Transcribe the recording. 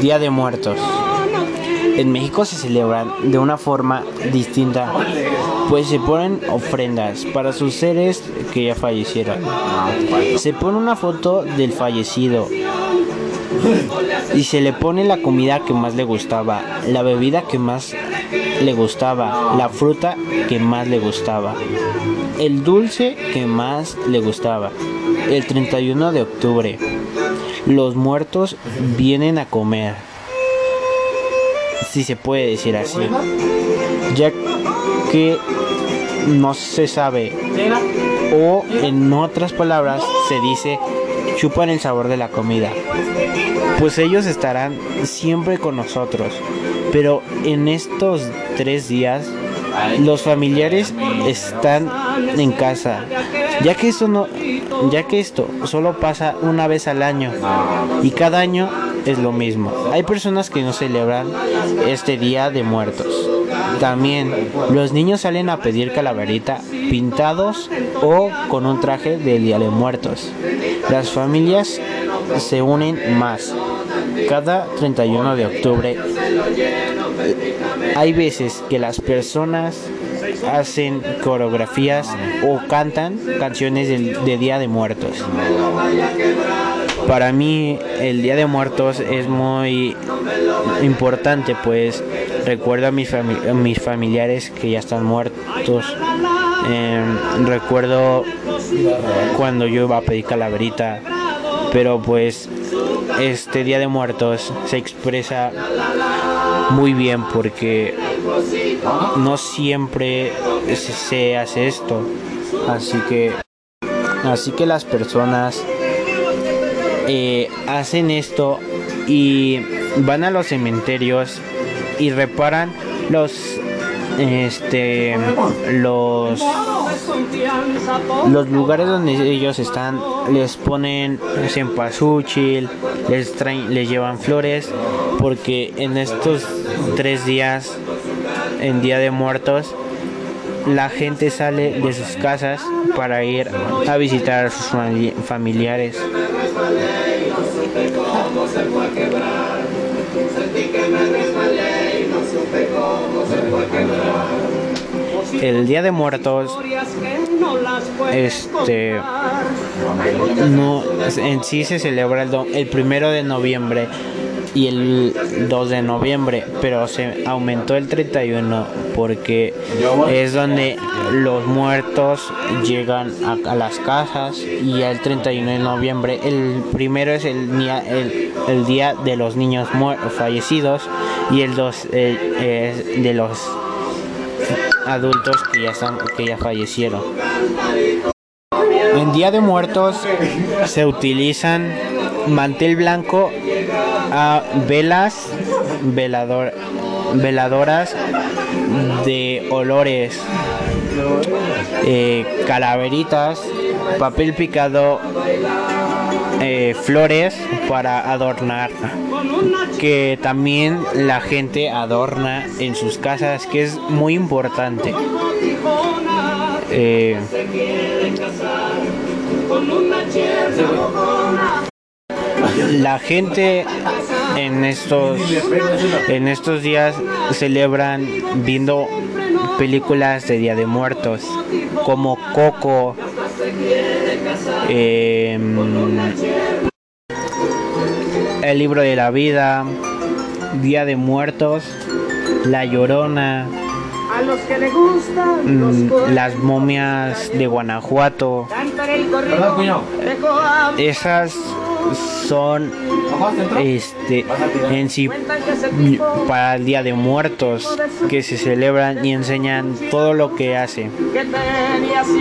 Día de Muertos. En México se celebran de una forma distinta, pues se ponen ofrendas para sus seres que ya fallecieron. Se pone una foto del fallecido y se le pone la comida que más le gustaba, la bebida que más le gustaba, la fruta que más le gustaba, el dulce que más le gustaba. El 31 de octubre, los muertos vienen a comer. Si se puede decir así, ya que no se sabe. O en otras palabras se dice chupan el sabor de la comida, pues ellos estarán siempre con nosotros, pero en estos tres días los familiares están en casa, ya que esto no, ya que esto solo pasa una vez al año y cada año es lo mismo. Hay personas que no celebran este día de muertos. También los niños salen a pedir calaverita pintados o con un traje del día de muertos. Las familias se unen más. Cada 31 de octubre hay veces que las personas hacen coreografías o cantan canciones de, Día de Muertos. Para mí el Día de Muertos es muy importante, pues recuerdo a mis, mis familiares que ya están muertos. Em, recuerdo cuando yo iba a pedir calaverita, pero pues este Día de Muertos se expresa muy bien porque no siempre se hace esto. Así que, así que las personas eh, hacen esto y van a los cementerios y reparan los este los los lugares donde ellos están les ponen cempasúchil les traen les llevan flores porque en estos tres días en día de muertos la gente sale de sus casas para ir a visitar a sus familiares el Día de Muertos este no en sí se celebra el, el primero de noviembre y el 2 de noviembre, pero se aumentó el 31 porque es donde los muertos llegan a, las casas y el 31 de noviembre, el primero es el, el, el día de los niños fallecidos y el 2 es de los adultos que ya, están, que ya fallecieron. En Día de Muertos se utilizan mantel blanco a velas, velador, veladoras de olores, eh, calaveritas, papel picado, eh, flores para adornar, que también la gente adorna en sus casas, que es muy importante. Eh, la gente en estos en estos días celebran viendo películas de Día de Muertos como Coco em, El libro de la vida Día de Muertos La Llorona mm, las momias de Guanajuato. Esas son este en sí para el Día de Muertos que se celebran y enseñan todo lo que hace.